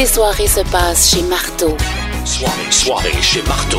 tes soirées se passent chez Marteau. Soirée, soirée chez Marteau.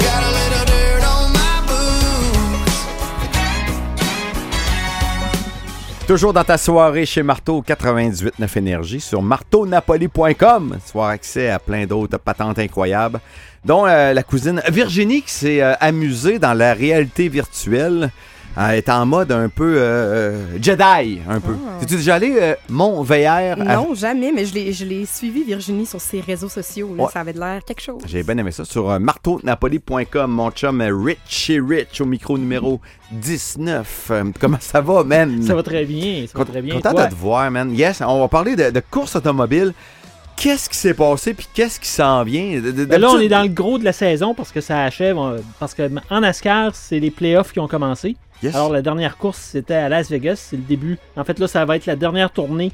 Toujours dans ta soirée chez Marteau 98.9 Énergie sur marteaunapoli.com. Tu vas avoir accès à plein d'autres patentes incroyables, dont euh, la cousine Virginie qui s'est euh, amusée dans la réalité virtuelle. Elle est en mode un peu euh, Jedi, un peu. Ah. Es-tu déjà allé euh, Mont VR? à- Non, jamais, mais je l'ai, je l'ai suivi, Virginie, sur ses réseaux sociaux. là. Ouais. Ça avait de l'air quelque chose. J'ai bien aimé ça sur euh, marteaunapoli.com. Mon chum euh, Richie Rich au micro numéro 19. Euh, comment ça va, man? Ça va très bien, ça va très bien. Content Toi? de te voir, man. Yes, on va parler de, de course automobile. Qu'est-ce qui s'est passé puis qu'est-ce qui s'en vient? Ben là, on est dans le gros de la saison parce que ça achève. Parce que en NASCAR, c'est les playoffs qui ont commencé. Yes. Alors, la dernière course, c'était à Las Vegas. C'est le début. En fait, là, ça va être la dernière tournée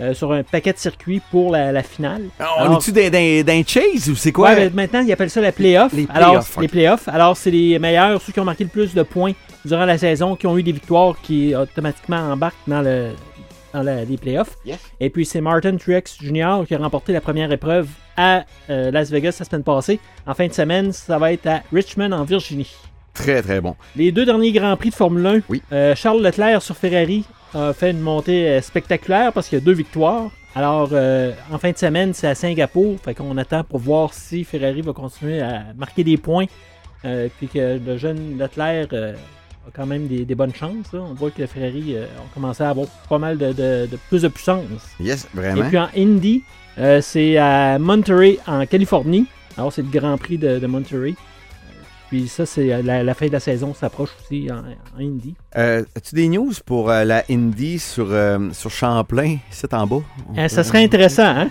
euh, sur un paquet de circuits pour la, la finale. Ah, on Alors- est-tu dans chase ou c'est quoi? Ouais, ben, maintenant, ils appellent ça la playoff. Les Alors, playoffs, les playoffs. Alors, c'est les meilleurs, ceux qui ont marqué le plus de points durant la saison, qui ont eu des victoires, qui automatiquement embarquent dans, le, dans la- les playoffs. Yes. Et puis, c'est Martin Truex Jr. qui a remporté la première épreuve à euh, Las Vegas la semaine passée. En fin de semaine, ça va être à Richmond, en Virginie. Très, très bon. Les deux derniers Grands Prix de Formule 1, Oui. euh, Charles Leclerc sur Ferrari a fait une montée euh, spectaculaire parce qu'il y a deux victoires. Alors, euh, en fin de semaine, c'est à Singapour. Fait qu'on attend pour voir si Ferrari va continuer à marquer des points. euh, puis que le jeune Leclerc euh, quand même des, des bonnes chances. là. On voit que Ferrari euh, ont commencé à avoir pas mal de, de- de plus de puissance. Yes, Et vraiment. puis en Indy, euh, c'est à Monterey, en Californie. Alors, c'est le Grand Prix de, de Monterey. Euh, Puis ça, c'est la, la fin de la saison s'approche aussi en, en Indy. Euh, As-tu des news pour euh, la Indy sur, euh, sur Champlain, c'est en bas? Euh, ça serait intéressant, hein?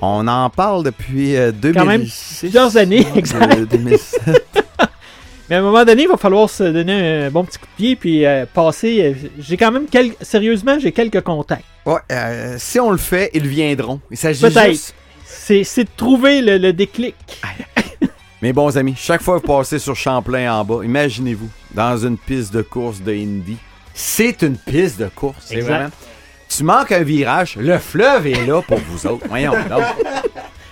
On en parle depuis euh, 2006. Quand même plusieurs années, Ouais, exact. de- 2007. Mais à un moment donné, il va falloir se donner un bon petit coup de pied puis euh, passer. euh, j'ai quand même quelques. Sérieusement, j'ai quelques contacts. Ouais, euh, si on le fait, ils viendront. Il s'agit juste... C'est, c'est de trouver le, le déclic. Mes bons amis, chaque fois que vous passez sur Champlain en bas, imaginez-vous, dans une piste de course de Indy. C'est une piste de course. C'est vraiment... Tu manques un virage, le fleuve est là pour vous autres. Voyons donc.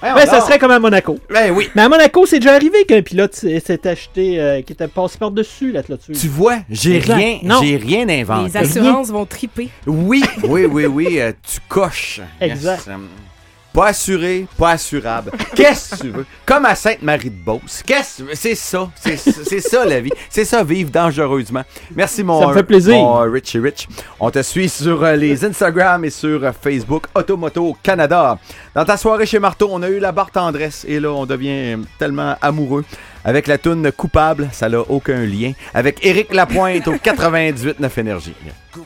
Ben, ça serait comme à Monaco. Ben oui. Mais à Monaco, c'est déjà arrivé qu'un pilote s'est acheté, euh, qui était passé par-dessus la clôture. Tu vois, j'ai rien, Non. j'ai rien inventé. Les assurances vont triper. Oui, oui, oui, oui, euh, tu coches. Exact. Yes, euh, pas assuré, pas assurable. Qu'est-ce que tu veux? Comme à Sainte-Marie-de-Beauce. Qu'est-ce que C'est ça. C'est ça la vie. C'est ça, vivre dangereusement. Merci, mon, Ça me fait plaisir. mon Richie Rich. On te suit sur euh, les Instagram et sur euh, Facebook Automoto Canada. Dans ta soirée chez Marteau, on a eu la barre tendresse et là, on devient tellement amoureux. Avec la toune Coupable, ça n'a aucun lien. Avec Éric Lapointe au 98.9 Énergie.